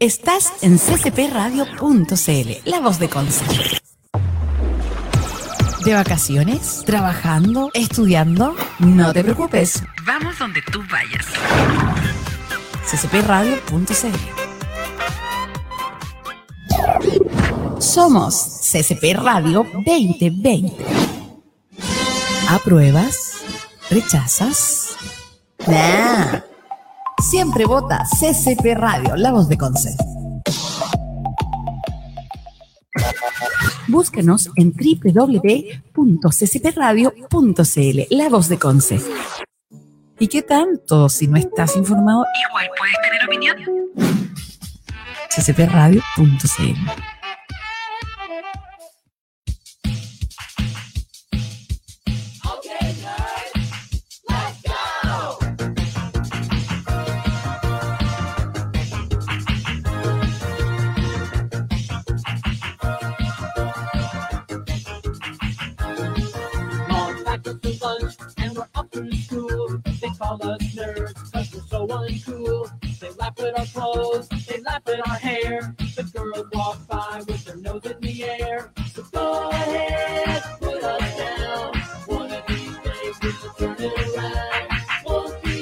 Estás en ccpradio.cl, la voz de Conce. ¿De vacaciones? ¿Trabajando? ¿Estudiando? No te preocupes. Vamos donde tú vayas. ccpradio.cl Somos CCP Radio 2020. ¿Apruebas? ¿Rechazas? Nah. Siempre vota CCP Radio, la voz de Conce. Búsquenos en www.ccpradio.cl, la voz de Conce. ¿Y qué tanto? Si no estás informado, igual puedes tener opinión. ccpradio.cl call us nerds, cause we're so uncool. They laugh at our clothes, they laugh at our hair. The girls walk by with their nose in the air. So go ahead, put us down. One of these days we will turn it around. Won't be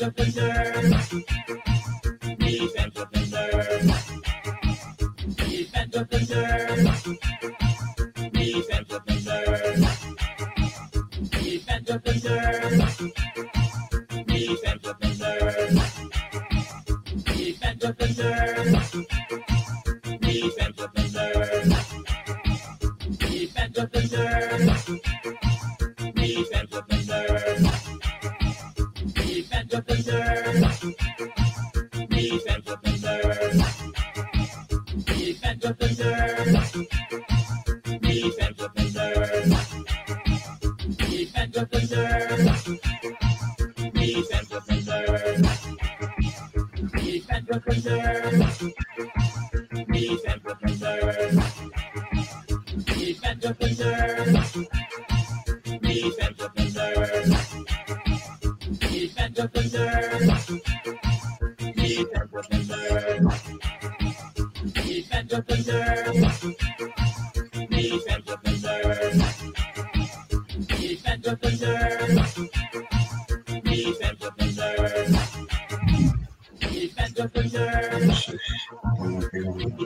the wizard. Revenge of the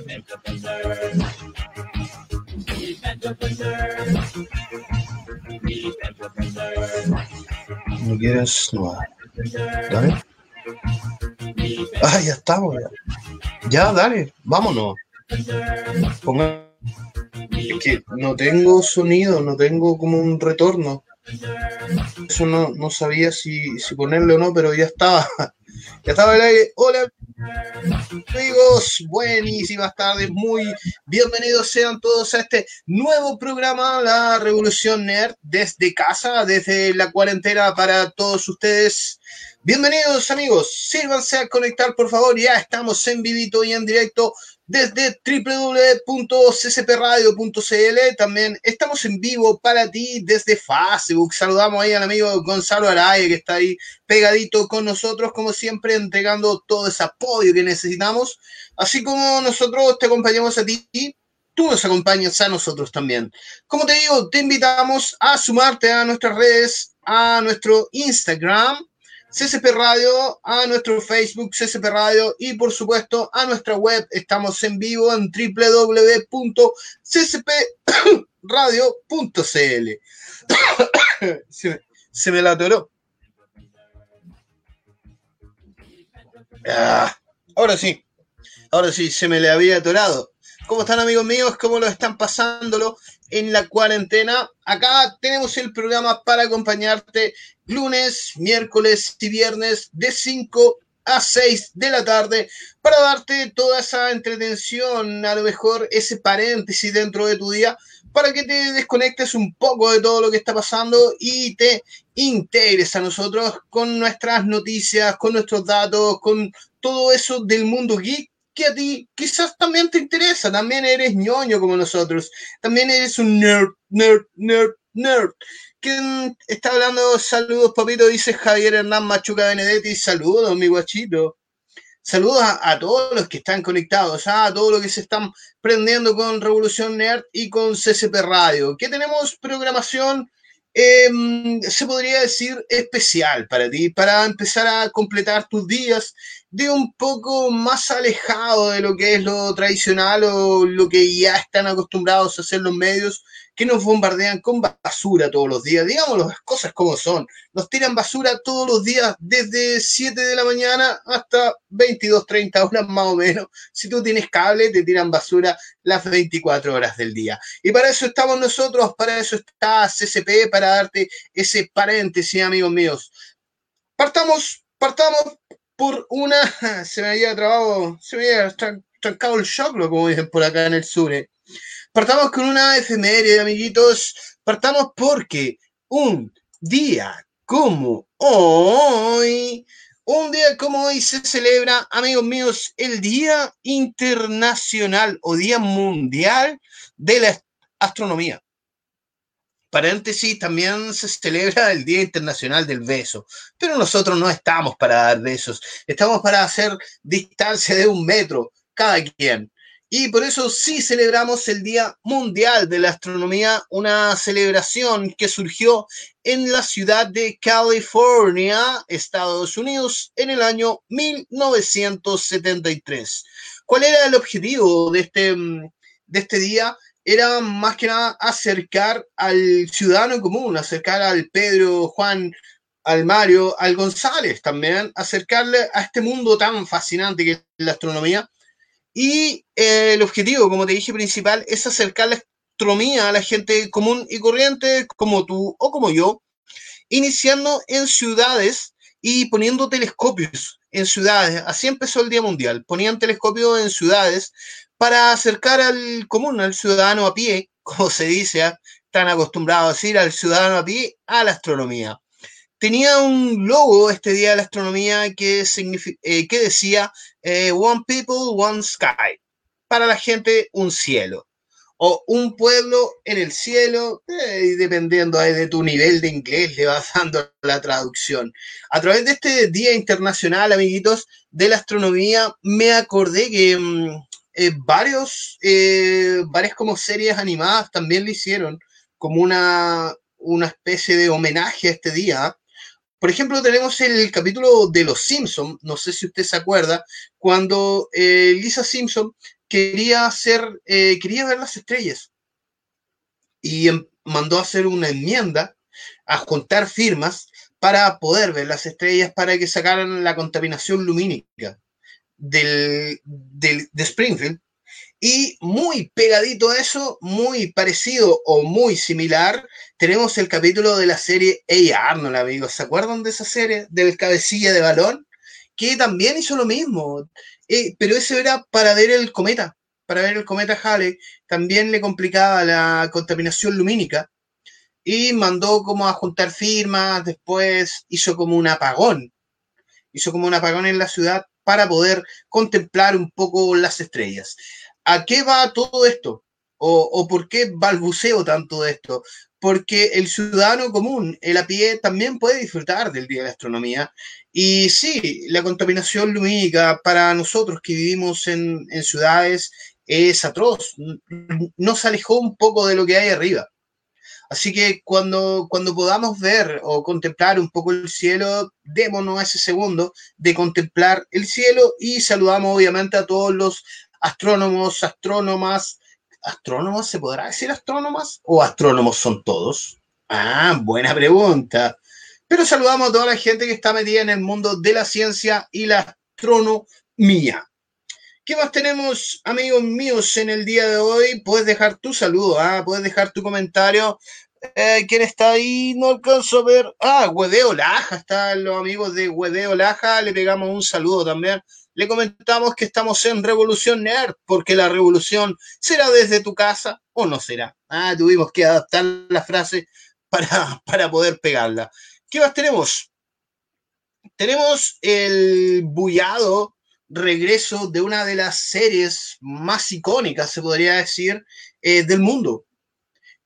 has come for the entrepreneurs. Be entrepreneurs. Be entrepreneurs. Be entrepreneurs. no Dale. Ah, ya estamos. Ya, dale, vámonos. Es que no tengo sonido, no tengo como un retorno. Eso no, no sabía si, si ponerle o no, pero ya estaba. Ya estaba el aire. Hola, amigos. Buenísimas tardes. Muy bienvenidos sean todos a este nuevo programa, La Revolución Nerd, desde casa, desde la cuarentena para todos ustedes. Bienvenidos, amigos. Sírvanse a conectar, por favor. Ya estamos en vivito y en directo desde www.ccpradio.cl. También estamos en vivo para ti desde Facebook. Saludamos ahí al amigo Gonzalo Araya que está ahí pegadito con nosotros, como siempre, entregando todo ese apoyo que necesitamos. Así como nosotros te acompañamos a ti, tú nos acompañas a nosotros también. Como te digo, te invitamos a sumarte a nuestras redes, a nuestro Instagram CCP Radio, a nuestro Facebook CCP Radio y por supuesto a nuestra web. Estamos en vivo en www.ccpradio.cl. se, se, me la atoró. Ah, ahora sí, ahora sí, se me le había atorado. ¿Cómo están amigos míos? ¿Cómo lo están pasándolo en la cuarentena? Acá tenemos el programa para acompañarte lunes, miércoles y viernes de 5 a 6 de la tarde para darte toda esa entretención, a lo mejor ese paréntesis dentro de tu día, para que te desconectes un poco de todo lo que está pasando y te integres a nosotros con nuestras noticias, con nuestros datos, con todo eso del mundo geek que a ti quizás también te interesa, también eres ñoño como nosotros, también eres un nerd, nerd, nerd, nerd. ¿Quién está hablando? Saludos, papito, dice Javier Hernán Machuca Benedetti. Saludos, mi guachito. Saludos a, a todos los que están conectados, ¿ah? a todos los que se están prendiendo con Revolución Nerd y con CCP Radio. ¿Qué tenemos programación? Eh, se podría decir especial para ti, para empezar a completar tus días de un poco más alejado de lo que es lo tradicional o lo que ya están acostumbrados a hacer los medios que nos bombardean con basura todos los días. Digamos las cosas como son. Nos tiran basura todos los días desde 7 de la mañana hasta 22, 30 horas más o menos. Si tú tienes cable, te tiran basura las 24 horas del día. Y para eso estamos nosotros, para eso está CCP, para darte ese paréntesis, amigos míos. Partamos, partamos por una... Se me había trabado, se me había trancado el choclo, como dicen por acá en el sur. ¿eh? Partamos con una efeméride, amiguitos. Partamos porque un día como hoy, un día como hoy se celebra, amigos míos, el Día Internacional o Día Mundial de la Astronomía. Paréntesis, también se celebra el Día Internacional del Beso, pero nosotros no estamos para dar besos, estamos para hacer distancia de un metro cada quien. Y por eso sí celebramos el Día Mundial de la Astronomía, una celebración que surgió en la ciudad de California, Estados Unidos, en el año 1973. ¿Cuál era el objetivo de este, de este día? Era más que nada acercar al ciudadano común, acercar al Pedro, Juan, al Mario, al González también, acercarle a este mundo tan fascinante que es la astronomía y eh, el objetivo, como te dije, principal es acercar la astronomía a la gente común y corriente, como tú o como yo, iniciando en ciudades y poniendo telescopios en ciudades. Así empezó el Día Mundial. Ponían telescopios en ciudades para acercar al común, al ciudadano a pie, como se dice, tan acostumbrado a decir, al ciudadano a pie, a la astronomía tenía un logo este día de la astronomía que, eh, decía eh, One People, One Sky. Para la gente, un cielo. O un pueblo en el cielo, eh, dependiendo de tu nivel de inglés, le vas dando la traducción. A través de este Día Internacional, amiguitos, de la astronomía, me acordé que mm, varios, varias como series animadas también lo hicieron como una, una especie de homenaje a este día. Por ejemplo, tenemos el capítulo de Los Simpson, no sé si usted se acuerda, cuando eh, Lisa Simpson quería hacer, eh, quería ver las estrellas. Y em, mandó a hacer una enmienda a juntar firmas para poder ver las estrellas para que sacaran la contaminación lumínica del, del, de Springfield y muy pegadito a eso, muy parecido o muy similar, tenemos el capítulo de la serie A. Arnold, amigos. ¿Se acuerdan de esa serie del cabecilla de balón? Que también hizo lo mismo, eh, pero eso era para ver el cometa, para ver el cometa Halley. También le complicaba la contaminación lumínica y mandó como a juntar firmas, después hizo como un apagón, hizo como un apagón en la ciudad para poder contemplar un poco las estrellas. ¿A qué va todo esto? ¿O, por qué balbuceo tanto de esto? Porque el ciudadano común, el a pie, también puede disfrutar del Día de la Astronomía. Y sí, la contaminación lumínica para nosotros que vivimos en, ciudades es atroz. Nos alejó un poco de lo que hay arriba. Así que cuando, cuando podamos ver o contemplar un poco el cielo, démonos ese segundo de contemplar el cielo y saludamos obviamente a todos los astrónomos, astrónomas. ¿Astrónomos se podrá decir astrónomas? ¿O astrónomos son todos? Ah, buena pregunta. Pero saludamos a toda la gente que está metida en el mundo de la ciencia y la astronomía. ¿Qué más tenemos, amigos míos, en el día de hoy? Puedes dejar tu saludo, ¿ah? puedes dejar tu comentario. Eh, ¿Quién está ahí? No alcanzo a ver. Ah, Huedeo Laja, están los amigos de Huedeo Laja. Le pegamos un saludo también le comentamos que estamos en Revolución Nerd, porque la revolución será desde tu casa o no será. Ah, tuvimos que adaptar la frase para, para poder pegarla. ¿Qué más tenemos? Tenemos el bullado regreso de una de las series más icónicas, se podría decir, eh, del mundo.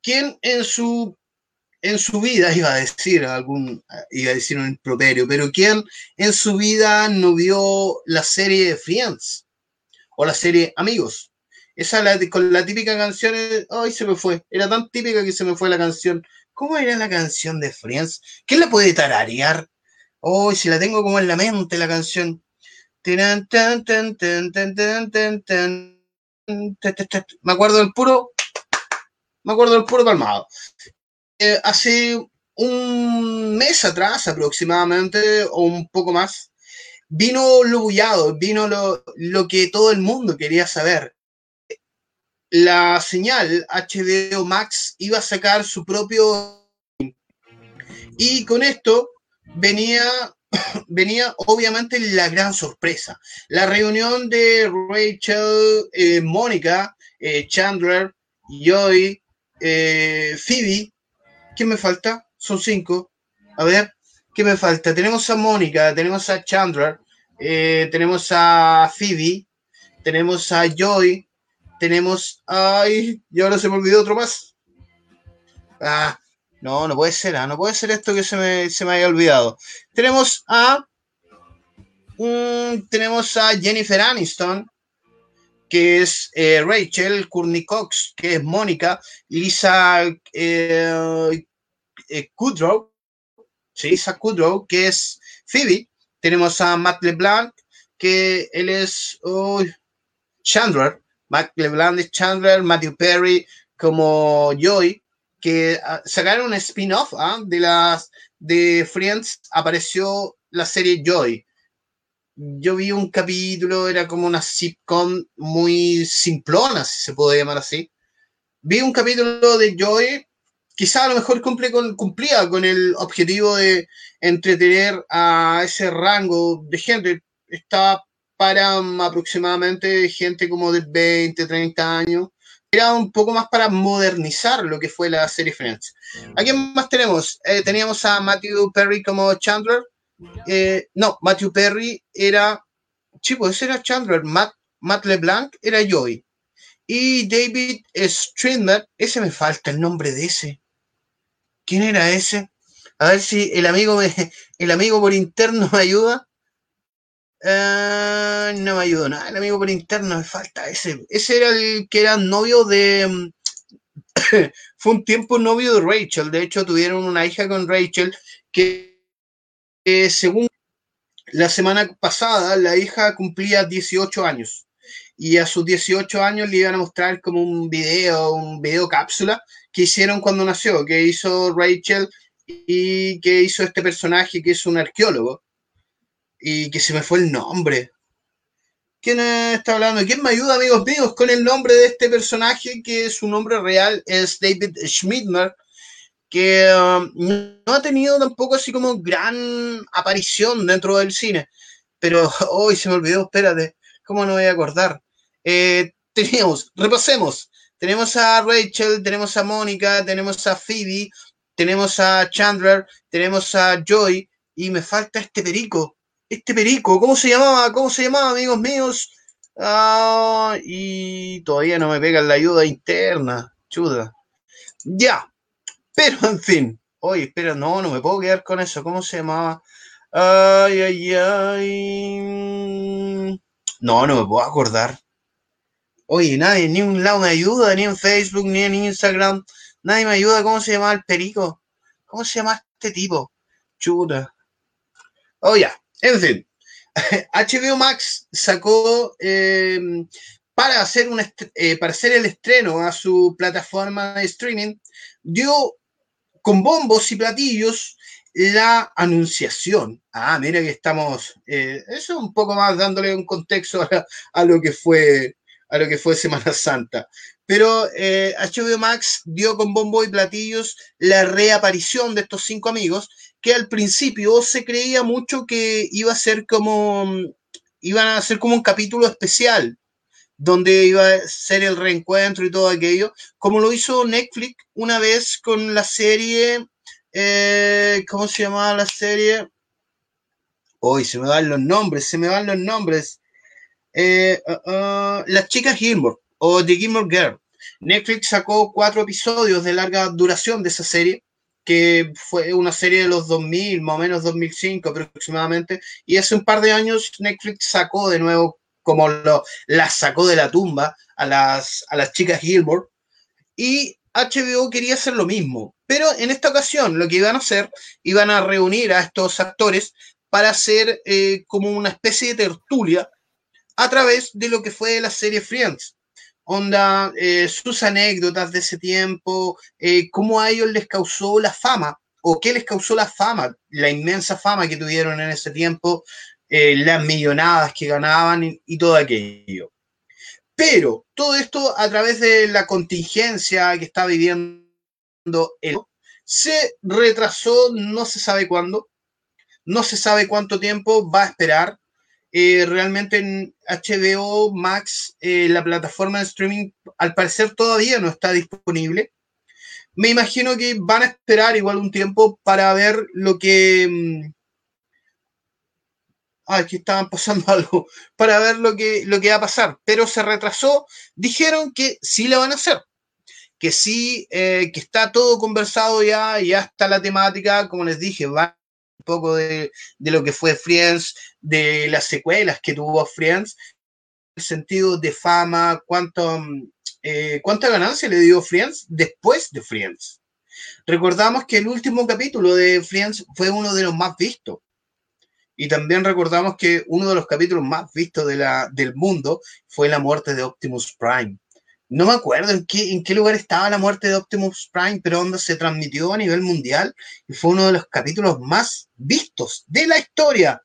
Quien en su, en su vida, iba a decir algún, iba a decir un improperio, pero quien en su vida no vio la serie Friends o la serie Amigos. Esa la, con la típica canción, ay, se me fue, era tan típica que se me fue la canción. ¿Cómo era la canción de Friends? ¿Quién la puede tararear? Hoy si la tengo como en la mente la canción. Me acuerdo del puro, me acuerdo del puro calmado. Eh, hace un mes atrás aproximadamente, o un poco más, vino lo bullado, vino lo, que todo el mundo quería saber. La señal HBO Max iba a sacar su propio... Y con esto venía venía obviamente la gran sorpresa. La reunión de Rachel, eh, Mónica, eh, Chandler, Joy, eh, Phoebe. ¿Qué me falta? Son cinco. A ver, ¿qué me falta? Tenemos a Mónica, tenemos a Chandler, tenemos a Phoebe, tenemos a Joy, tenemos. Ay, y ahora se me olvidó otro más. Ah, no, no puede ser, ¿ah? no puede ser esto que se me, se me haya olvidado. Tenemos a. tenemos a Jennifer Aniston, que es eh, Rachel, Courtney Cox, que es Mónica, Lisa eh, eh, Kudrow, Lisa Kudrow, que es Phoebe. Tenemos a Matt LeBlanc, que él es Chandler. Matt LeBlanc es Chandler, Matthew Perry como Joy que ah, sacaron un spin-off ¿ah? de las de Friends, apareció la serie Joy. Yo vi un capítulo, era como una sitcom muy simplona, si se puede llamar así. Vi un capítulo de Joy, quizá a lo mejor cumplía con el objetivo de entretener a ese rango de gente. Está para aproximadamente gente como de 20, 30 años era un poco más para modernizar lo que fue la serie Friends. ¿A quién más tenemos? Eh, teníamos a Matthew Perry como Chandler. Eh, no, Matthew Perry era. Sí, pues era Chandler. Matt, Matt LeBlanc era Joey. Y David Stridmer, ese me falta el nombre de ese. ¿Quién era ese? A ver si el amigo, el amigo por interno me ayuda. Eh, no me ayudó nada, el amigo por interno me falta ese. Ese era el que era novio de. Mm, fue un tiempo novio de Rachel. De hecho, tuvieron una hija con Rachel que, según la semana pasada, la hija cumplía 18 años. Y a sus 18 años le iban a mostrar como un video, un video cápsula que hicieron cuando nació, que hizo Rachel y que hizo este personaje que es un arqueólogo y que se me fue el nombre. ¿Quién está hablando? ¿Quién me ayuda, amigos míos, con el nombre de este personaje que su nombre real es David Schmidmer, que um, no ha tenido tampoco así como gran aparición dentro del cine? Pero hoy se me olvidó, espérate, ¿cómo no voy a acordar? Eh, teníamos, repasemos. Tenemos a Rachel, tenemos a Mónica, tenemos a Phoebe, tenemos a Chandler, tenemos a Joy y me falta este perico este perico, ¿cómo se llamaba? ¿Cómo se llamaba, amigos míos? Ah, y todavía no me pegan la ayuda interna, chuda. Ya, pero en fin. Oye, espera, no, no me puedo quedar con eso. ¿Cómo se llamaba? Ay, ay, ay. No, no me puedo acordar. Oye, nadie, ni un lado me ayuda, ni en Facebook, ni en Instagram. Nadie me ayuda. ¿Cómo se llama el perico? ¿Cómo se llama este tipo? Chuta. Oh, ya. En fin, HBO Max sacó eh, para, hacer un eh, para hacer el estreno a su plataforma de streaming, dio con bombos y platillos la anunciación. Ah, mira que estamos, eh, eso un poco más dándole un contexto a, lo que fue a lo que fue Semana Santa. Pero HBO Max dio con bombos y platillos la reaparición de estos cinco amigos que al principio se creía mucho que iba a ser como, iban a ser como un capítulo especial, donde iba a ser el reencuentro y todo aquello, como lo hizo Netflix una vez con la serie, eh, ¿cómo se llamaba la serie? Hoy se me van los nombres, se me van los nombres. Eh, uh, Las chicas Gilmore o The Gilmore Girl. Netflix sacó cuatro episodios de larga duración de esa serie, que fue una serie de los 2000, más o menos 2005 aproximadamente, y hace un par de años Netflix sacó de nuevo, como lo, las sacó de la tumba a las, a las chicas Gilmore, y HBO quería hacer lo mismo, pero en esta ocasión lo que iban a hacer, iban a reunir a estos actores para hacer eh, como una especie de tertulia a través de lo que fue la serie Friends. Onda, eh, sus anécdotas de ese tiempo, eh, cómo a ellos les causó la fama, o qué les causó la fama, la inmensa fama que tuvieron en ese tiempo, eh, las millonadas que ganaban y, y todo aquello. Pero todo esto a través de la contingencia que está viviendo él, se retrasó, no se sabe cuándo, no se sabe cuánto tiempo va a esperar. Eh, realmente en HBO Max, eh, la plataforma de streaming, al parecer todavía no está disponible. Me imagino que van a esperar igual un tiempo para ver lo que... mm, Ay, que estaban pasando algo, para ver lo que, lo que va a pasar, pero se retrasó. Dijeron que sí lo van a hacer, que sí, eh, que está todo conversado ya, ya está la temática, como les dije, va un poco de, de lo que fue Friends, de las secuelas que tuvo Friends, el sentido de fama, cuánto, mm, eh, cuánta ganancia le dio Friends después de Friends. Recordamos que el último capítulo de Friends fue uno de los más vistos. Y también recordamos que uno de los capítulos más vistos de la, del mundo fue la muerte de Optimus Prime. No me acuerdo en qué, en qué lugar estaba la muerte de Optimus Prime, pero donde se transmitió a nivel mundial y fue uno de los capítulos más vistos de la historia.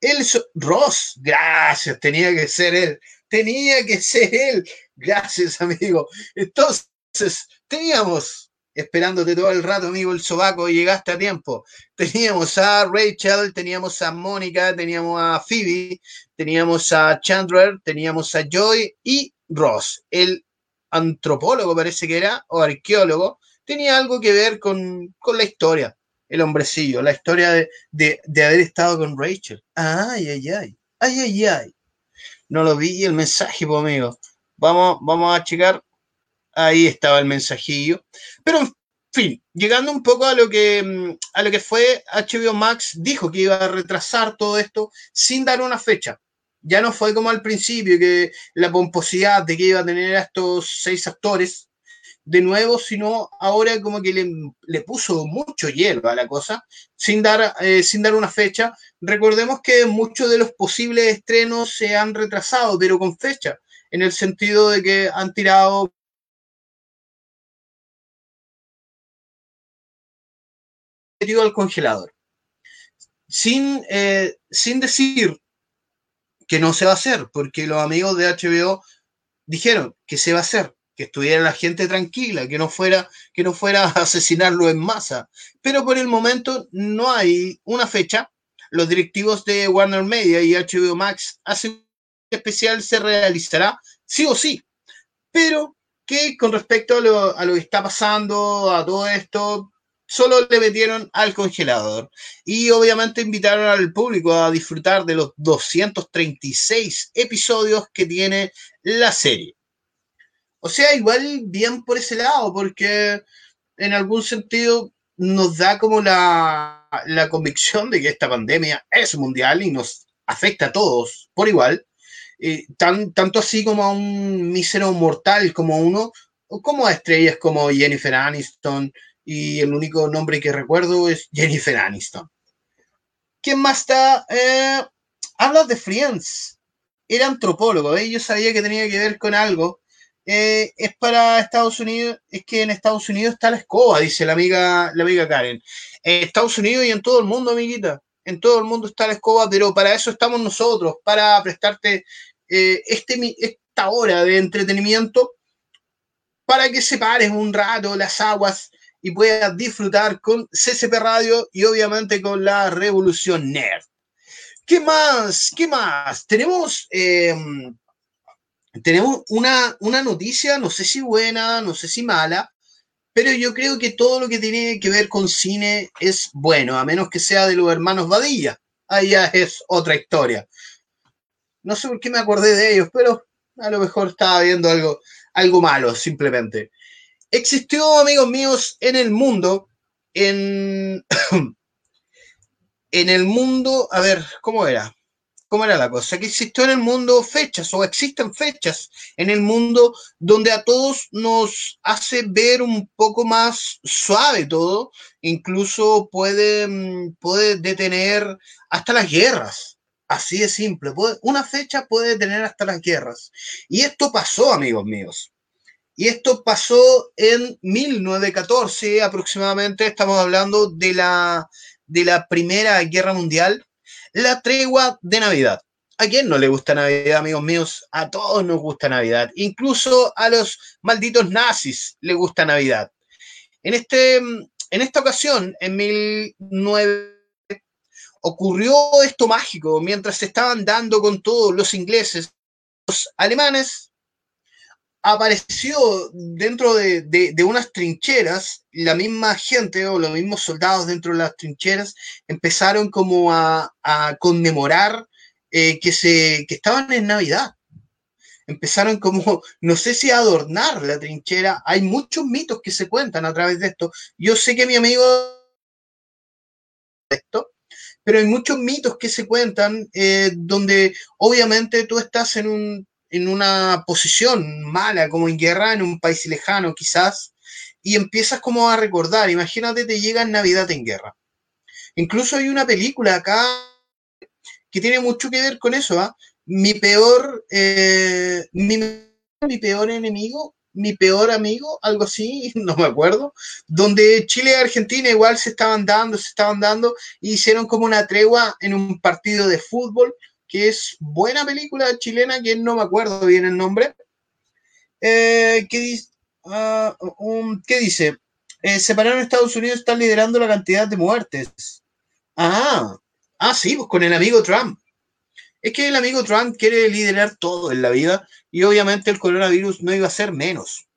El Ross, gracias, tenía que ser él, tenía que ser él, gracias amigo. Entonces, teníamos, esperándote todo el rato, amigo, el sobaco, llegaste a tiempo. Teníamos a Rachel, teníamos a Mónica, teníamos a Phoebe, teníamos a Chandler, teníamos a Joy y Ross, el antropólogo parece que era, o arqueólogo, tenía algo que ver con, con la historia, el hombrecillo, la historia de, de, de haber estado con Rachel. Ay, ay, ay, ay, ay, ay. No lo vi el mensaje, pues, amigo. Vamos, vamos a checar. Ahí estaba el mensajillo. Pero, en fin, llegando un poco a lo que, mm, a lo que fue HBO Max, dijo que iba a retrasar todo esto sin dar una fecha. Ya no fue como al principio, que la pomposidad de que iba a tener a estos seis actores de nuevo, sino ahora como que le, le puso mucho hielo a la cosa, sin dar, eh, sin dar una fecha. Recordemos que muchos de los posibles estrenos se han retrasado, pero con fecha, en el sentido de que han tirado al congelador. Sin, eh, sin decir que no se va a hacer, porque los amigos de HBO dijeron que se va a hacer, que estuviera la gente tranquila, que no fuera, que no fuera a asesinarlo en masa. Pero por el momento no hay una fecha. Los directivos de Warner Media y HBO Max hacen especial se realizará sí o sí. Pero que con respecto a lo, a lo que está pasando, a todo esto, solo le metieron al congelador. Y obviamente invitaron al público a disfrutar de los 236 episodios que tiene la serie. O sea, igual bien por ese lado, porque en algún sentido nos da como la, la convicción de que esta pandemia es mundial y nos afecta a todos por igual. Eh, tan, tanto así como a un mísero mortal como uno, como a estrellas como Jennifer Aniston, y el único nombre que recuerdo es Jennifer Aniston. ¿Quién más está? Eh, habla de Friends. Era antropólogo, ¿eh? yo sabía que tenía que ver con algo. Eh, es para Estados Unidos, es que en Estados Unidos está la escoba, dice la amiga, la amiga Karen. En Estados Unidos y en todo el mundo, amiguita. En todo el mundo está la escoba, pero para eso estamos nosotros, para prestarte eh, este, esta hora de entretenimiento, para que separes un rato las aguas y puedas disfrutar con CCP Radio y obviamente con la Revolución Nerd. ¿Qué más? ¿Qué más? Tenemos, eh, tenemos una, una noticia, no sé si buena, no sé si mala, pero yo creo que todo lo que tiene que ver con cine es bueno, a menos que sea de los hermanos Badilla. Ahí ya es otra historia. No sé por qué me acordé de ellos, pero a lo mejor estaba viendo algo, algo malo, simplemente. Existió, amigos míos, en el mundo, en, en el mundo, a ver, ¿cómo era? ¿Cómo era la cosa? Que existió en el mundo fechas o existen fechas en el mundo donde a todos nos hace ver un poco más suave todo, incluso puede, mm, puede detener hasta las guerras. Así de simple. una fecha puede detener hasta las guerras. Y esto pasó, amigos míos. Y esto pasó en 1914 aproximadamente. Estamos hablando de la, de la Primera Guerra Mundial la tregua de Navidad. ¿A quién no le gusta Navidad, amigos míos? A todos nos gusta Navidad. Incluso a los malditos nazis le gusta Navidad. En, este, en esta ocasión, en 1900, ocurrió esto mágico mientras se estaban dando con todos los ingleses, los alemanes apareció dentro de, unas trincheras, la misma gente o los mismos soldados dentro de las trincheras empezaron como a, conmemorar eh, que, se, que estaban en Navidad. Empezaron como, no sé si a adornar la trinchera. Hay muchos mitos que se cuentan a través de esto. Yo sé que mi amigo esto, pero hay muchos mitos que se cuentan eh, donde obviamente tú estás en un en una posición mala, como en guerra, en un país lejano quizás, y empiezas como a recordar, imagínate te llega Navidad en guerra. Incluso hay una película acá que tiene mucho que ver con eso, ¿ah? Mi peor, eh, mi, mi peor enemigo, mi peor amigo, algo así, no me acuerdo, donde Chile y Argentina igual se estaban dando, se estaban dando, y hicieron como una tregua en un partido de fútbol que es buena película chilena, que no me acuerdo bien el nombre, eh, que, ah, ¿qué dice? Eh, separaron Estados Unidos, están liderando la cantidad de muertes. Ah, ah, sí, pues con el amigo Trump. Es que el amigo Trump quiere liderar todo en la vida y obviamente el coronavirus no iba a ser menos.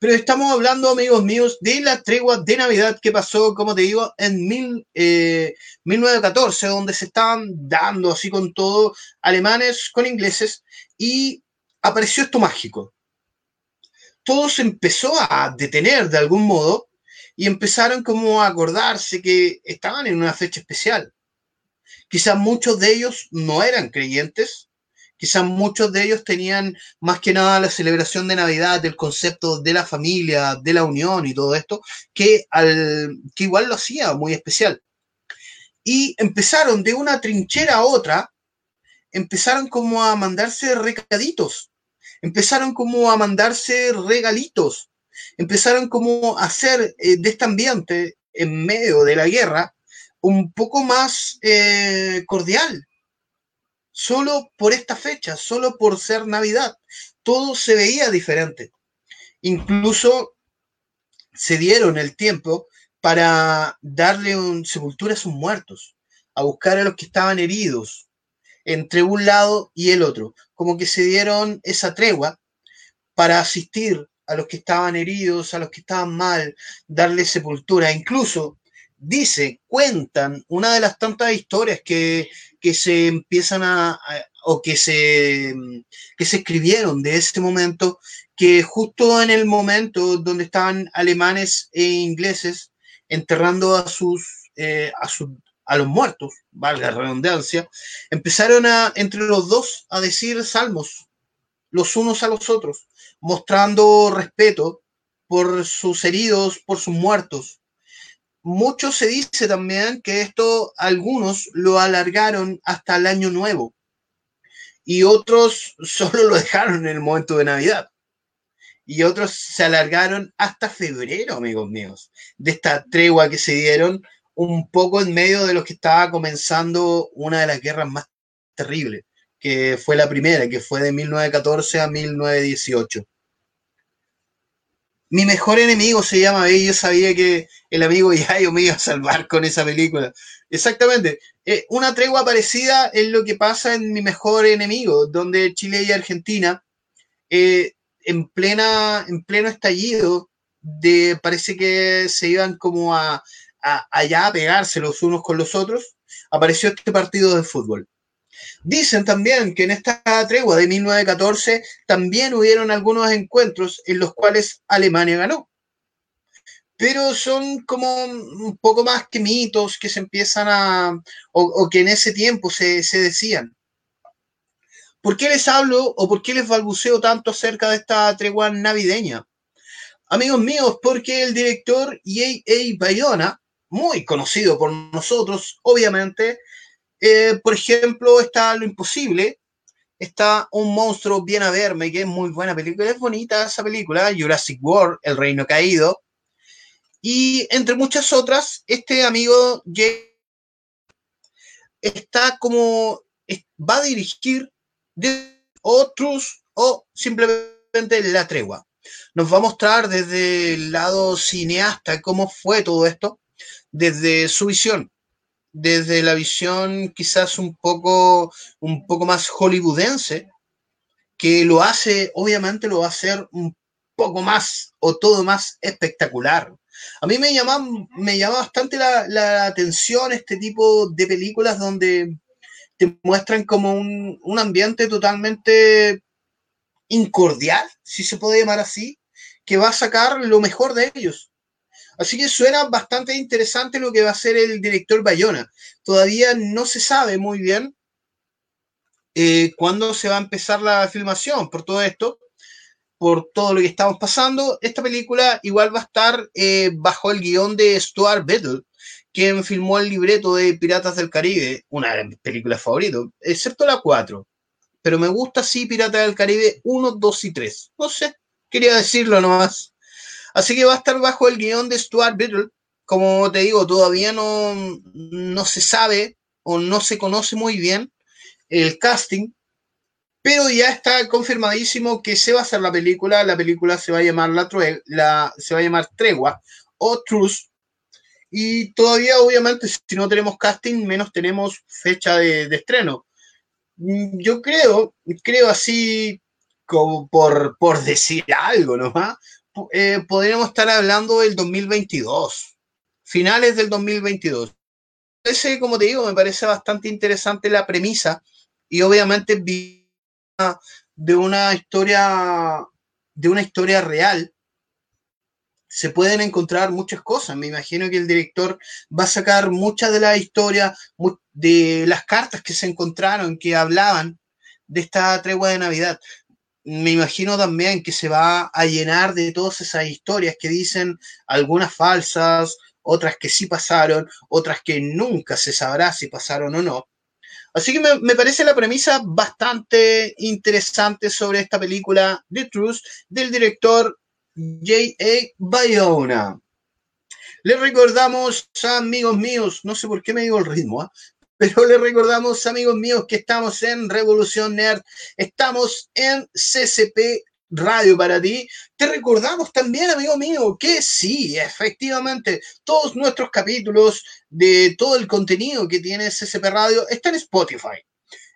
Pero estamos hablando, amigos míos, de la tregua de Navidad que pasó, como te digo, en mil, 1914, eh, donde se estaban dando así con todo alemanes con ingleses y apareció esto mágico. Todo se empezó a detener de algún modo y empezaron como a acordarse que estaban en una fecha especial. Quizás muchos de ellos no eran creyentes, Quizás muchos de ellos tenían más que nada la celebración de Navidad, del concepto de la familia, de la unión y todo esto, que, al, que igual lo hacía muy especial. Y empezaron de una trinchera a otra, empezaron como a mandarse recaditos, empezaron como a mandarse regalitos, empezaron como a hacer eh, de este ambiente en medio de la guerra un poco más eh, cordial, solo por esta fecha, solo por ser Navidad. Todo se veía diferente. Incluso se dieron el tiempo para darle sepultura a sus muertos, a buscar a los que estaban heridos, entre un lado y el otro, como que se dieron esa tregua para asistir a los que estaban heridos, a los que estaban mal, darle sepultura. Incluso dice, cuentan una de las tantas historias que, se empiezan a, o que se, que se escribieron de ese momento, que justo en el momento donde estaban alemanes e ingleses enterrando a sus, eh, a, a los muertos, valga la redundancia, empezaron a, entre los dos a decir salmos, los unos a los otros, mostrando respeto por sus heridos, por sus muertos mucho se dice también que esto algunos lo alargaron hasta el año nuevo y otros solo lo dejaron en el momento de Navidad. Y otros se alargaron hasta febrero, amigos míos, de esta tregua que se dieron un poco en medio de lo que estaba comenzando una de las guerras más terribles, que fue la primera, que fue de 1914 a 1918 mi mejor enemigo se llama y yo sabía que el amigo Yayo me iba a salvar con esa película. Exactamente. Eh, una tregua parecida es lo que pasa en mi mejor enemigo, donde Chile y Argentina, eh, en, plena, en pleno estallido, de, parece que se iban como a, a, allá a pegarse los unos con los otros, apareció este partido de fútbol. Dicen también que en esta tregua de 1914 también hubieron algunos encuentros en los cuales Alemania ganó. Pero son como un poco más que mitos que se empiezan a, o, que en ese tiempo se, se decían. ¿Por qué les hablo o por qué les balbuceo tanto acerca de esta tregua navideña? Amigos míos, porque el director J.A. Bayona, muy conocido por nosotros, obviamente, eh, por ejemplo, está Lo Imposible, está Un monstruo viene a verme, que es muy buena película, es bonita esa película, Jurassic World, El Reino Caído, y entre muchas otras, este amigo Jay está como, va a dirigir de otros o simplemente La Tregua. Nos va a mostrar desde el lado cineasta cómo fue todo esto, desde su visión, desde la visión quizás un poco, un poco más hollywoodense, que lo hace, obviamente lo va a hacer un poco más o todo más espectacular. A mí me llama, me llama bastante la, atención este tipo de películas donde te muestran como un, un ambiente totalmente incordial, si se puede llamar así, que va a sacar lo mejor de ellos. Así que suena bastante interesante lo que va a hacer el director Bayona. Todavía no se sabe muy bien eh, cuándo se va a empezar la filmación por todo esto, por todo lo que estamos pasando. Esta película igual va a estar eh, bajo el guion de Stuart Battle, quien filmó el libreto de Piratas del Caribe, una de mis películas favoritas, excepto la 4. Pero me gusta sí Piratas del Caribe 1, 2 y 3. No sé, quería decirlo nomás. Así que va a estar bajo el guion de Stuart Battle. Como te digo, todavía no, no se sabe o no se conoce muy bien el casting, pero ya está confirmadísimo que se va a hacer la película. La película se va a llamar la, la se va a llamar Tregua o Truce. Y todavía, obviamente, si no tenemos casting, menos tenemos fecha de, de estreno. Yo creo, creo así como por, por decir algo nomás, eh, podríamos estar hablando del 2022, finales del 2022. Ese, como te digo, me parece bastante interesante la premisa y obviamente de una historia de una historia real se pueden encontrar muchas cosas. Me imagino que el director va a sacar muchas de la historia, de las cartas que se encontraron, que hablaban de esta tregua de Navidad me imagino también que se va a llenar de todas esas historias que dicen algunas falsas, otras que sí pasaron, otras que nunca se sabrá si pasaron o no. Así que me, me parece la premisa bastante interesante sobre esta película The Truth del director J.A. Bayona. Les recordamos, amigos míos, no sé por qué me digo el ritmo, ¿eh? Pero les recordamos, amigos míos, que estamos en Revolución Nerd, estamos en CCP Radio para ti. Te recordamos también, amigo mío, que sí, efectivamente, todos nuestros capítulos de todo el contenido que tiene CCP Radio está en Spotify,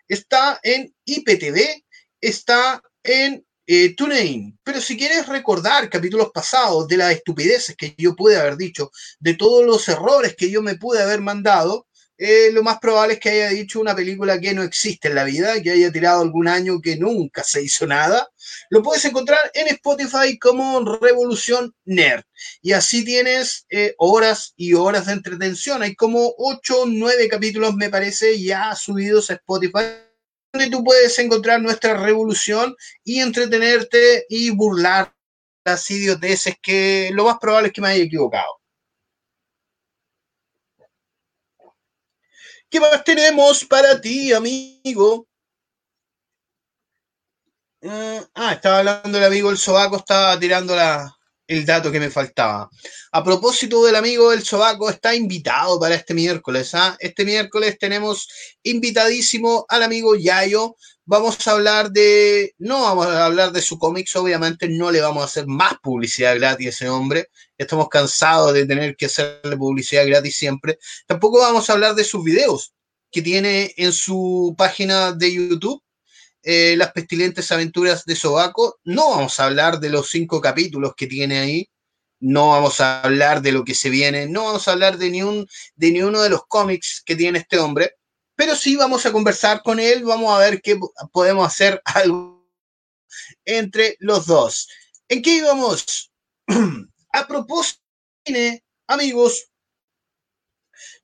está en IPTV, está en eh, TuneIn. Pero si quieres recordar capítulos pasados de las estupideces que yo pude haber dicho, de todos los errores que yo me pude haber mandado, eh, lo más probable es que haya dicho una película que no existe en la vida, que haya tirado algún año que nunca se hizo nada. Lo puedes encontrar en Spotify como Revolución Nerd. Y así tienes eh, horas y horas de entretención. Hay como 8 o 9 capítulos, me parece, ya subidos a Spotify donde tú puedes encontrar nuestra revolución y entretenerte y burlar las idioteces que lo más probable es que me haya equivocado. ¿Qué más tenemos para ti, amigo? Uh, ah, estaba hablando el amigo El Sobaco, estaba tirando la, el dato que me faltaba. A propósito del amigo El Sobaco, está invitado para este miércoles. ¿ah? Este miércoles tenemos invitadísimo al amigo Yayo. Vamos a hablar de, no vamos a hablar de su cómics, obviamente no le vamos a hacer más publicidad gratis a ese hombre. Estamos cansados de tener que hacerle publicidad gratis siempre. Tampoco vamos a hablar de sus videos que tiene en su página de YouTube eh, las pestilentes aventuras de Sobaco. No vamos a hablar de los cinco capítulos que tiene ahí. No vamos a hablar de lo que se viene. No vamos a hablar de ni, un, de ni uno de los cómics que tiene este hombre. pero sí vamos a conversar con él, vamos a ver qué podemos hacer algo entre los dos. ¿En qué íbamos? a propósito, amigos,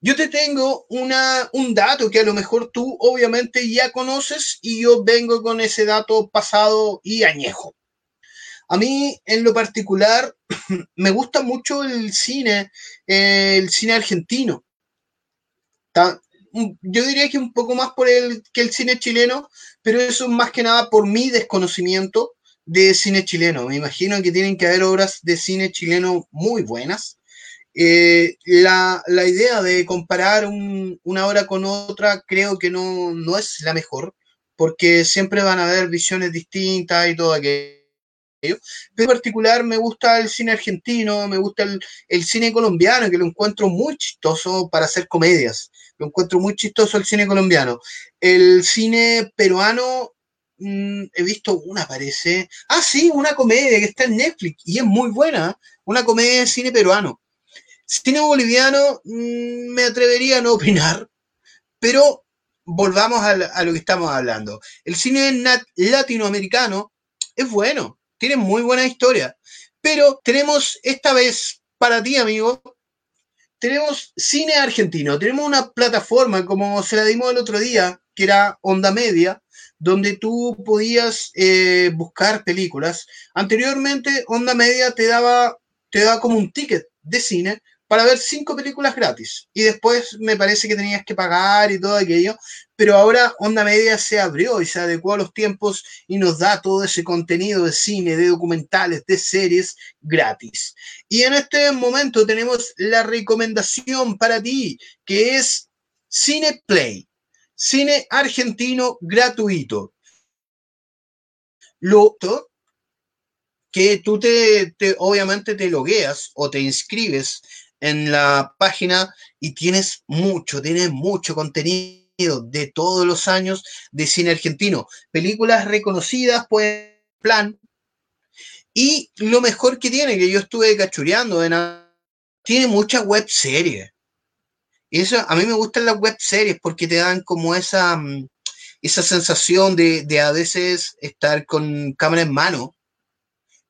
yo te tengo una, un dato que a lo mejor tú obviamente ya conoces y yo vengo con ese dato pasado y añejo. A mí, en lo particular, me gusta mucho el cine, el cine argentino. Yo diría que un poco más por el que el cine chileno, pero eso es más que nada por mi desconocimiento de cine chileno. Me imagino que tienen que haber obras de cine chileno muy buenas. Eh, la, la, idea de comparar un, una obra con otra creo que no, no es la mejor, porque siempre van a haber visiones distintas y todo aquello. Pero en particular me gusta el cine argentino, me gusta el, el, cine colombiano, que lo encuentro muy chistoso para hacer comedias. Lo encuentro muy chistoso el cine colombiano. El cine peruano, mmm, he visto una, parece. Ah, sí, una comedia que está en Netflix y es muy buena. Una comedia de cine peruano. Cine boliviano, mmm, me atrevería a no opinar, pero volvamos a, a lo que estamos hablando. El cine latinoamericano es bueno tiene muy buena historia. Pero tenemos esta vez para ti, amigo, tenemos cine argentino. Tenemos una plataforma como se la dimos el otro día, que era Onda Media, donde tú podías eh, buscar películas. Anteriormente, Onda Media te daba, te daba como un ticket de cine para ver cinco películas gratis. Y después me parece que tenías que pagar y todo aquello. Pero ahora Onda Media se abrió y se adecuó a los tiempos y nos da todo ese contenido de cine, de documentales, de series gratis. Y en este momento tenemos la recomendación para ti, que es Cine Play, cine argentino gratuito. Lo que tú te, te, obviamente te logueas o te inscribes en la página y tienes mucho, tienes mucho contenido de todos los años de cine argentino. Películas reconocidas, pues, plan. Y lo mejor que tiene, que yo estuve cachureando, tiene muchas web series. Eso, a mí me gustan las web series porque te dan como esa, mm, esa sensación de, de a veces estar con cámara en mano.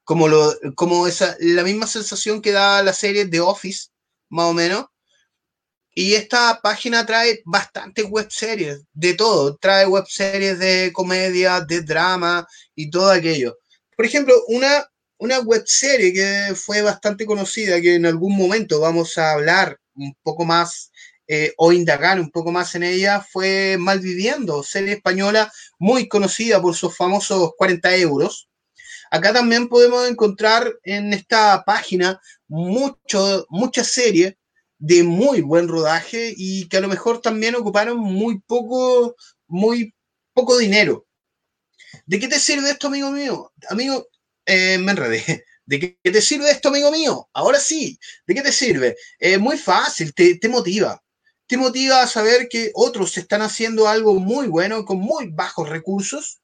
Como, lo, como esa, la misma sensación que da la serie The Office, más o menos. Y esta página trae bastantes web series, de todo. Trae web series de comedia, de drama y todo aquello. Por ejemplo, una, una web serie que fue bastante conocida, que en algún momento vamos a hablar un poco más eh, o indagar un poco más en ella, fue Malviviendo, serie española muy conocida por sus famosos 40 euros. Acá también podemos encontrar en esta página mucho, muchas series de muy buen rodaje y que a lo mejor también ocuparon muy poco, muy poco dinero. ¿De qué te sirve esto, amigo mío? Amigo, eh, me enredé. ¿De qué te sirve esto, amigo mío? Ahora sí, ¿de qué te sirve? Eh, muy fácil, te, te motiva. Te motiva a saber que otros están haciendo algo muy bueno con muy bajos recursos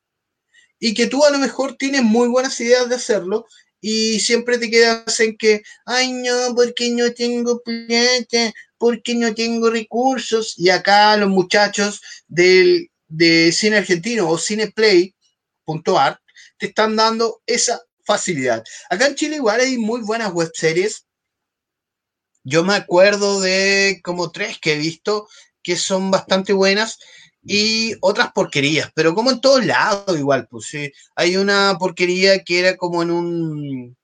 y que tú a lo mejor tienes muy buenas ideas de hacerlo y siempre te quedas en que, ay no, porque no tengo plata, porque no tengo recursos. Y acá los muchachos del, de cine argentino o cineplay.art te están dando esa facilidad. Acá en Chile igual hay muy buenas web series. Yo me acuerdo de como tres que he visto que son bastante buenas y otras porquerías, pero como en todos lados igual, pues sí. Hay una porquería que era como en un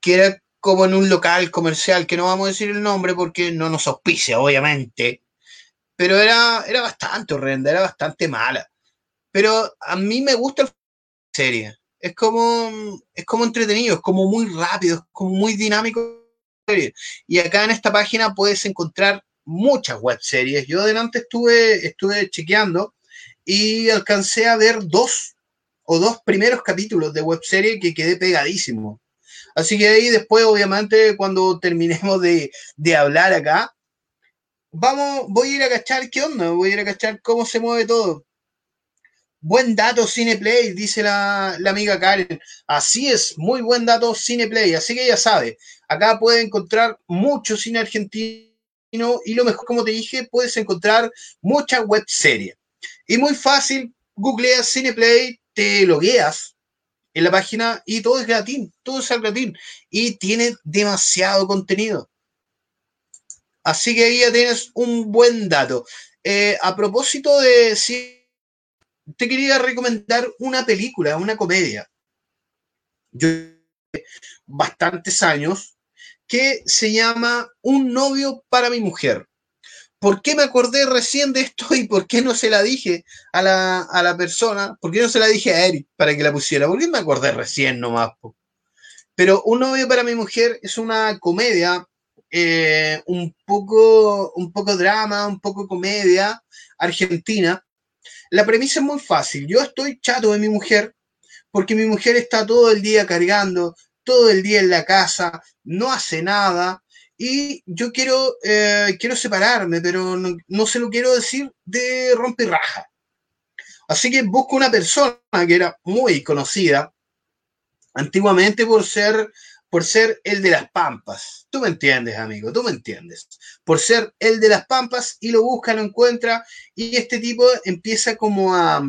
que era como en un local comercial, que no vamos a decir el nombre porque no nos auspicia, obviamente. Pero era, era bastante horrenda, era bastante mala. Pero a mí me gusta la serie. Es como, es como entretenido, es como muy rápido, es como muy dinámico. Y acá en esta página puedes encontrar muchas web series. Yo adelante estuve, estuve chequeando y alcancé a ver dos o dos primeros capítulos de web serie que quedé pegadísimo. Así que ahí después, obviamente, cuando terminemos de, de hablar acá, vamos, voy a ir a cachar qué onda, voy a ir a cachar cómo se mueve todo. Buen dato Cineplay, dice la, la, amiga Karen. Así es, muy buen dato Cineplay. Así que ya sabe, acá puede encontrar mucho cine argentino y lo mejor, como te dije, puedes encontrar muchas web series. Y muy fácil, googleas Cineplay, te logueas en la página y todo es gratis, todo es gratis y tiene demasiado contenido. Así que ahí ya tienes un buen dato. Eh, a propósito de si te quería recomendar una película, una comedia. Yo bastantes años que se llama Un novio para mi mujer. ¿Por qué me acordé recién de esto y por qué no se la dije a la, a la persona? ¿Por qué no se la dije a Eric para que la pusiera? ¿Por qué me acordé recién nomás? Po? Pero Un novio para mi mujer es una comedia, eh, un, poco, un poco drama, un poco comedia argentina. La premisa es muy fácil. Yo estoy chato de mi mujer porque mi mujer está todo el día cargando, todo el día en la casa, no hace nada y yo quiero, eh, quiero separarme, pero no, se lo quiero decir de raja. Así que busco una persona que era muy conocida antiguamente por ser, por ser el de las pampas. Tú me entiendes, amigo, tú me entiendes. Por ser el de las pampas y lo busca, lo encuentra y este tipo empieza como a,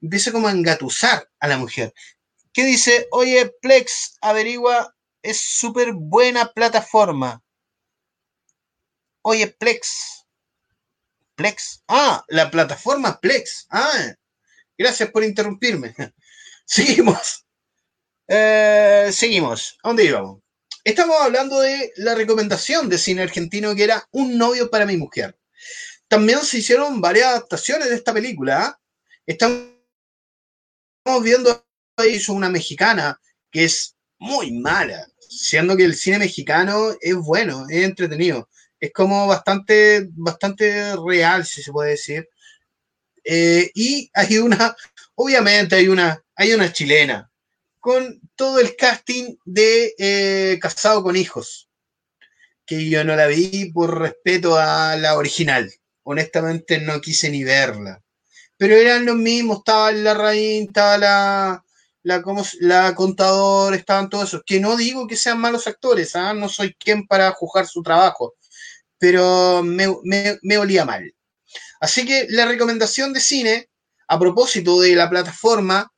empieza como a engatusar a la mujer. ¿Qué dice? Oye, Plex, averigua, es súper buena plataforma. Oye, Plex. Plex. Ah, la plataforma Plex. Ah, gracias por interrumpirme. Seguimos. Eh, seguimos. ¿A dónde íbamos? Estamos hablando de la recomendación de cine argentino que era Un novio para mi mujer. También se hicieron varias adaptaciones de esta película. ¿ah? Estamos viendo hizo una mexicana que es muy mala, siendo que el cine mexicano es bueno, es entretenido, es como bastante, bastante real, si se puede decir. Eh, y hay una, obviamente hay una, hay una chilena, con todo el casting de eh, Casado con Hijos, que yo no la vi por respeto a la original. Honestamente no quise ni verla. Pero eran los mismos, estaba la raíz, estaba la, la, como, la contador, estaban todos esos. Que no digo que sean malos actores, ¿ah? no soy quien para juzgar su trabajo, pero me, olía mal. Así que la recomendación de cine, a propósito de la plataforma,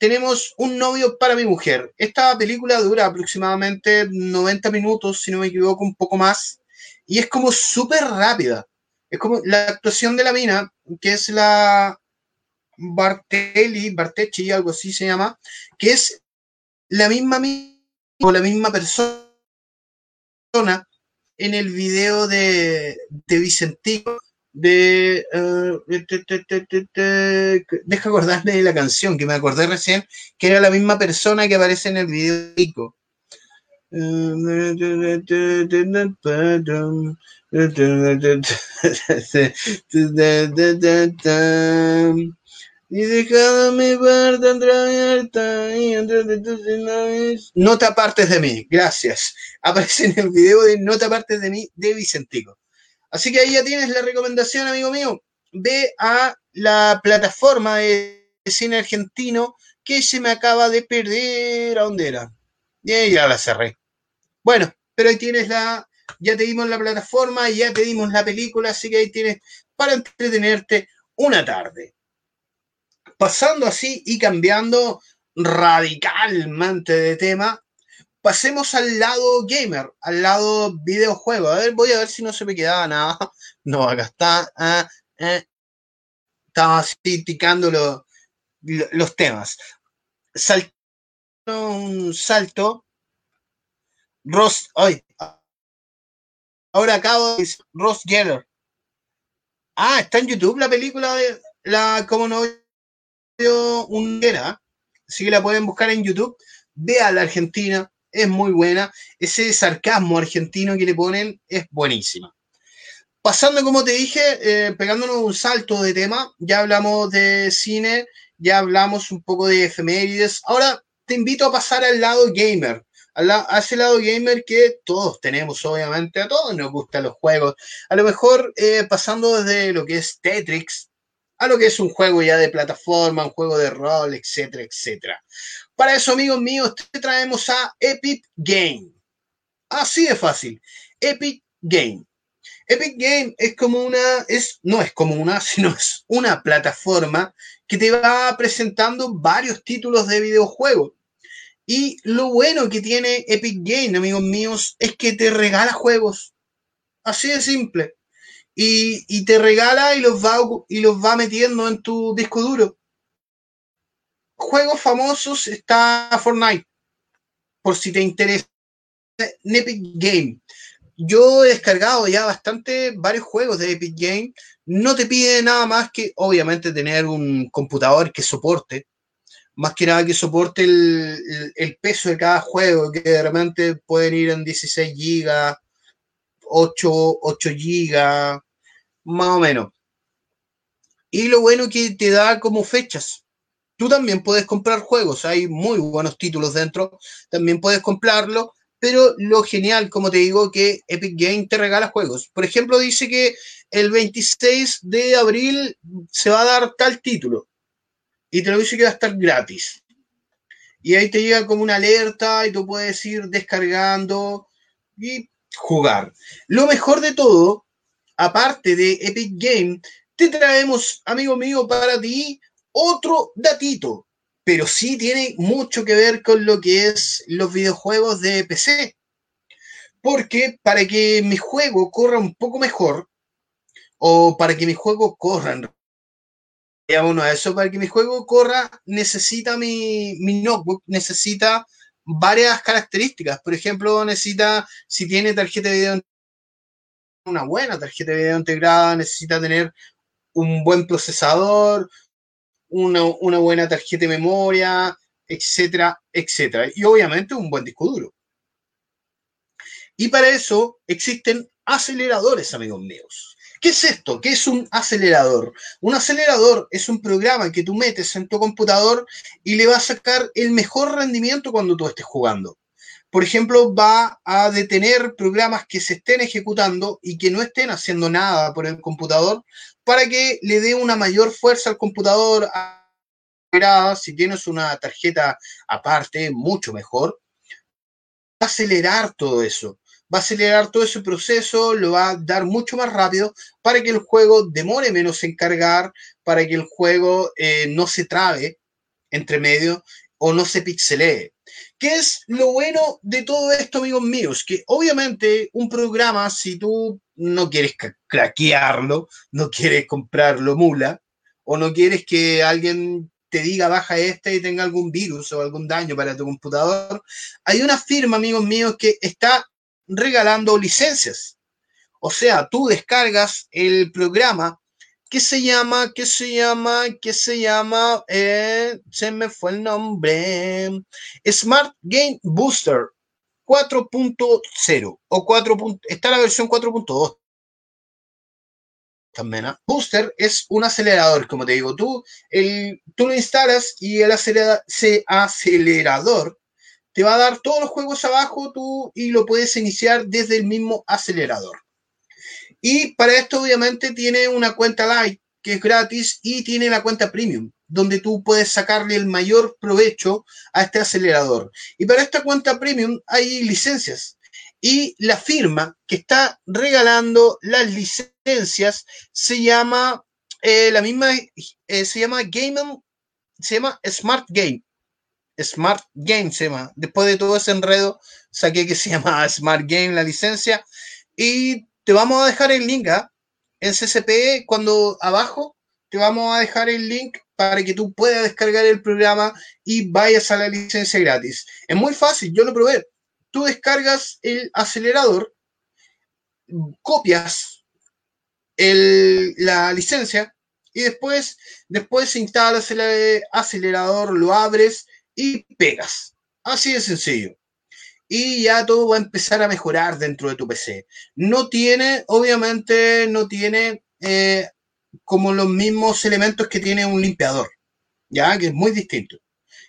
tenemos Un novio para mi mujer. Esta película dura aproximadamente 90 minutos, si no me equivoco, un poco más, y es como súper rápida. Es como la actuación de la mina, que es la, Bartelli, Bartecci, algo así se llama, que es la misma o la misma persona en el video de, de Vicentico de deja acordarme de la canción que me acordé recién que era la misma persona que aparece en el video y déjame ver abierta y entre tus No te apartes de mí, gracias. Aparece en el video de No te apartes de mí de Vicentico. Así que ahí ya tienes la recomendación, amigo mío. Ve a la plataforma de cine argentino que se me acaba de perder. ¿A dónde era? Y ya la cerré. Bueno, pero ahí tienes la. Ya te dimos la plataforma, ya te dimos la película, así que ahí tienes para entretenerte una tarde pasando así y cambiando radicalmente de tema, pasemos al lado gamer, al lado videojuego. A ver, voy a ver si no se me quedaba nada. No, acá está. Ah, eh. Estaba así ticando los temas. Salto un salto. Ross, hoy. Ahora acabo de Ross Geller. Ah, está en YouTube la película de la como no un era, así que la pueden buscar en YouTube. Vea la Argentina, es muy buena. Ese sarcasmo argentino que le ponen es buenísima. Pasando, como te dije, eh, pegándonos un salto de tema, ya hablamos de cine, ya hablamos un poco de efemérides. Ahora te invito a pasar al lado gamer, a ese lado gamer que todos tenemos, obviamente, a todos nos gustan los juegos. A lo mejor eh, pasando desde lo que es Tetris, a lo que es un juego ya de plataforma, un juego de rol, etcétera, etcétera. Para eso, amigos míos, te traemos a Epic Game. Así de fácil. Epic Game. Epic Game es como una, es, no es como una, sino es una plataforma que te va presentando varios títulos de videojuegos. Y lo bueno que tiene Epic Game, amigos míos, es que te regala juegos. Así de simple. Y, te regala y los, va, y los va metiendo en tu disco duro. Juegos famosos está Fortnite, por si te interesa. Epic Game. Yo he descargado ya bastante varios juegos de Epic Game. No te pide nada más que, obviamente, tener un computador que soporte. Más que nada que soporte el, el- el peso de cada juego, que de repente pueden ir en 16 gigas, 8, 8 gigas, más o menos. Y lo bueno que te da como fechas. Tú también puedes comprar juegos, hay muy buenos títulos dentro, también puedes comprarlo, pero lo genial, como te digo, que Epic Game te regala juegos. Por ejemplo, dice que el 26 de abril se va a dar tal título y te lo dice que va a estar gratis. Y ahí te llega como una alerta y tú puedes ir descargando y jugar. Lo mejor de todo, aparte de Epic Game, te traemos, amigo mío, para ti otro datito, pero sí tiene mucho que ver con lo que es los videojuegos de PC. Porque para que mi juego corra un poco mejor, o para que mi juego corra en eso para que mi juego corra necesita mi, mi notebook, necesita varias características. Por ejemplo, necesita, si tiene tarjeta de video, una buena tarjeta de video integrada, necesita tener un buen procesador, una, una buena tarjeta de memoria, etcétera, etcétera. Y obviamente un buen disco duro. Y para eso existen aceleradores, amigos míos. ¿Qué es esto? ¿Qué es un acelerador? Un acelerador es un programa que tú metes en tu computador y le va a sacar el mejor rendimiento cuando tú estés jugando. Por ejemplo, va a detener programas que se estén ejecutando y que no estén haciendo nada por el computador para que le dé una mayor fuerza al computador. Si tienes una tarjeta aparte, mucho mejor. Va a acelerar todo eso va a acelerar todo ese proceso, lo va a dar mucho más rápido para que el juego demore menos en cargar, para que el juego eh, no se trabe entre medio o no se pixelee. ¿Qué es lo bueno de todo esto, amigos míos? Que obviamente un programa, si tú no quieres craquearlo, no quieres comprarlo mula, o no quieres que alguien te diga baja este y tenga algún virus o algún daño para tu computador, hay una firma, amigos míos, que está regalando licencias. O sea, tú descargas el programa que se llama, que se llama, que se llama, eh, se me fue el nombre, Smart Game Booster 4.0 o 4. Está la versión 4.2 también. ¿eh? Booster es un acelerador, como te digo, tú, el, tú lo instalas y el acelera, acelerador te va a dar todos los juegos abajo tú y lo puedes iniciar desde el mismo acelerador. Y para esto obviamente tiene una cuenta light que es gratis y tiene la cuenta premium donde tú puedes sacarle el mayor provecho a este acelerador. Y para esta cuenta premium hay licencias. Y la firma que está regalando las licencias se llama, eh, la misma, eh, se llama Game, se llama Smart Game. Smart Game se llama. Después de todo ese enredo, saqué que se llama Smart Game la licencia. Y te vamos a dejar el link ¿eh? en CCP cuando abajo te vamos a dejar el link para que tú puedas descargar el programa y vayas a la licencia gratis. Es muy fácil, yo lo probé. Tú descargas el acelerador, copias el, la licencia y después, después instalas el acelerador, lo abres y pegas. Así de sencillo. Y ya todo va a empezar a mejorar dentro de tu PC. No tiene, obviamente, no tiene eh, como los mismos elementos que tiene un limpiador, ya que es muy distinto.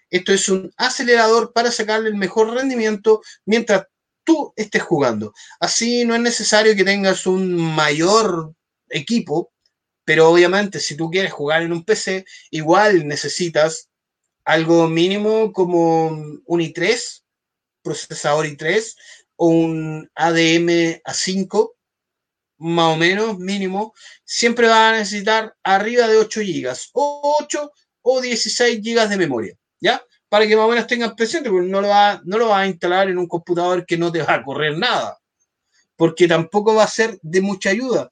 Esto es un acelerador para sacarle el mejor rendimiento mientras tú estés jugando. Así no es necesario que tengas un mayor equipo, pero obviamente si tú quieres jugar en un PC, igual necesitas algo mínimo como un i3, procesador i3, o un ADM A5, más o menos mínimo, siempre va a necesitar arriba de 8 GB, o 8 o 16 GB de memoria, ¿ya? Para que más o menos tengan presente, porque no lo, va, no lo vas a instalar en un computador que no te va a correr nada, porque tampoco va a ser de mucha ayuda.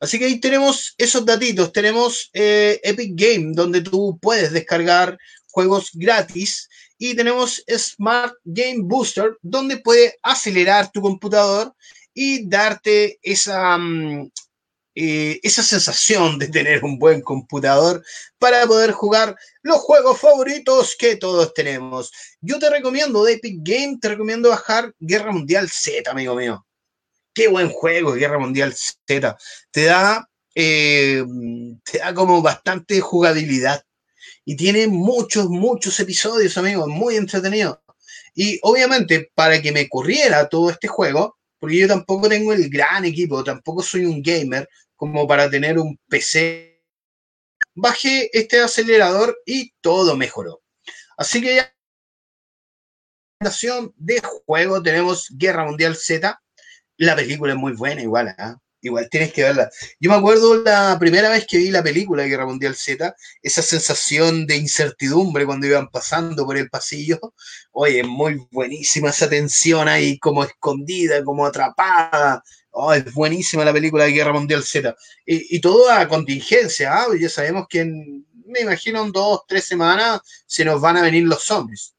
Así que ahí tenemos esos datitos. Tenemos eh, Epic Game, donde tú puedes descargar juegos gratis. Y tenemos Smart Game Booster, donde puede acelerar tu computador y darte esa, mm, eh, esa sensación de tener un buen computador para poder jugar los juegos favoritos que todos tenemos. Yo te recomiendo de Epic Game, te recomiendo bajar Guerra Mundial Z, amigo mío. Qué buen juego, Guerra Mundial Z. Te da, eh, te da como bastante jugabilidad. Y tiene muchos, muchos episodios, amigos, muy entretenido. Y obviamente, para que me corriera todo este juego, porque yo tampoco tengo el gran equipo, tampoco soy un gamer como para tener un PC. Bajé este acelerador y todo mejoró. Así que ya de juego tenemos Guerra Mundial Z. La película es muy buena igual, ¿eh? Igual tienes que verla. Yo me acuerdo la primera vez que vi la película de Guerra Mundial Z, esa sensación de incertidumbre cuando iban pasando por el pasillo. Oye, muy buenísima esa tensión ahí, como escondida, como atrapada. Oh, es buenísima la película de Guerra Mundial Z. Y, y todo a contingencia, ¿ah? ya sabemos que en, me imagino en dos, tres semanas se nos van a venir los zombies.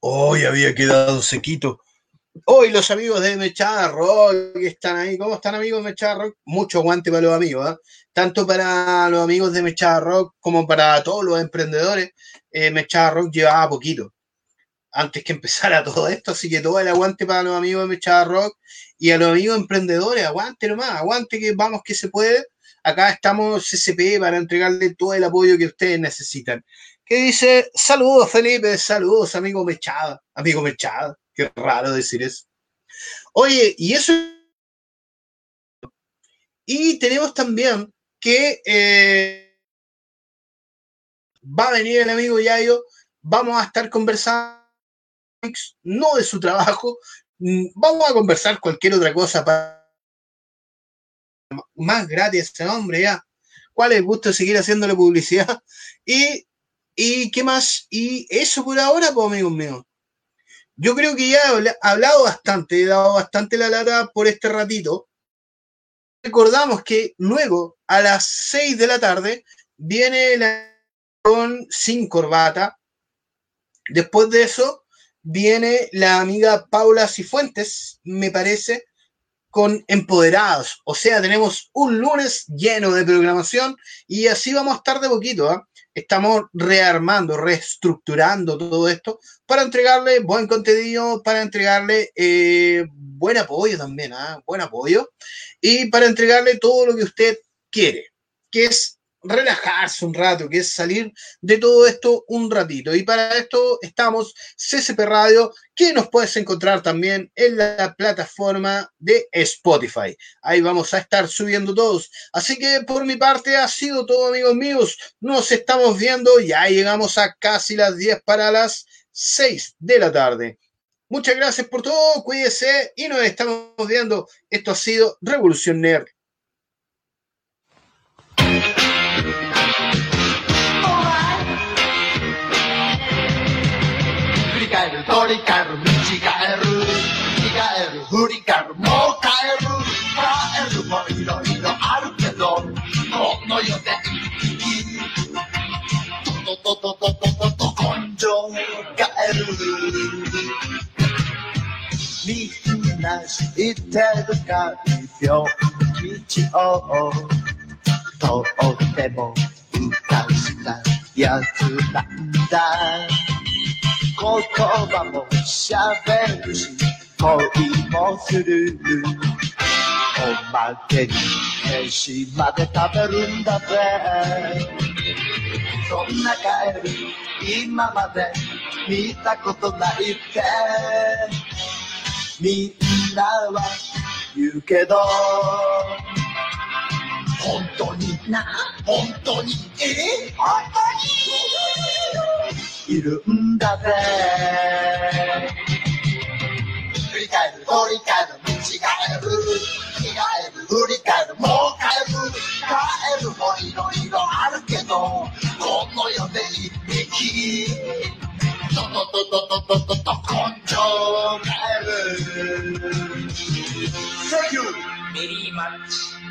Hoy había quedado sequito. Hoy los amigos de Mechada Rock están ahí. ¿Cómo están amigos de Mechada Rock? Mucho aguante para los amigos, ¿eh? tanto para los amigos de Mechada Rock como para todos los emprendedores. Eh, Mechada Rock llevaba poquito antes que empezara todo esto, así que todo el aguante para los amigos de Mechada Rock y a los amigos emprendedores, aguante nomás, aguante que vamos que se puede. Acá estamos CCP para entregarle todo el apoyo que ustedes necesitan. ¿Qué dice? Saludos, Felipe, saludos, amigo Mechada, amigo Mechada. Qué raro decir eso. Oye, y eso. Y tenemos también que eh, va a venir el amigo Yayo. Vamos a estar conversando, no de su trabajo, mm, vamos a conversar cualquier otra cosa para más gratis ese hombre ya. ¿Cuál es el gusto de seguir haciéndole publicidad? Y, y qué más, y eso por ahora, pues amigos míos yo creo que ya he hablado bastante, he dado bastante la lata por este ratito. Recordamos que luego, a las 6 de la tarde, viene la con sin corbata. Después de eso, viene la amiga Paula Cifuentes, me parece, con Empoderados. O sea, tenemos un lunes lleno de programación y así vamos a estar de poquito. ¿eh? Estamos rearmando, reestructurando todo esto para entregarle buen contenido, para entregarle eh, buen apoyo también, ¿ah? buen apoyo, y para entregarle todo lo que usted quiere, que es relajarse un rato, que es salir de todo esto un ratito. Y para esto estamos CCP Radio, que nos puedes encontrar también en la plataforma de Spotify. Ahí vamos a estar subiendo todos. Así que por mi parte ha sido todo, amigos míos. Nos estamos viendo, ya llegamos a casi las 10 para las 6 de la tarde. Muchas gracias por todo, cuídese y nos estamos viendo. Esto ha sido Revolución Nerd. 返る取り返る見違える。見える振り返るもう帰る。帰るもいろいろあるけどこの世で生きととととととと根性帰るみんな知ってるか一票道を通っても浮かしたやつなんだ葉も喋るし恋もするおまけに飯まで食べるんだぜそんなカエル今まで見たことないってみんなは言うけど本当にな本当にえ本当にいるんだぜ振り返る振り返る見違える。着替える振り返るもう帰る。帰るもいろいろあるけどこの世で一匹トトトトトトト根性帰る Thank you! メリーマッチ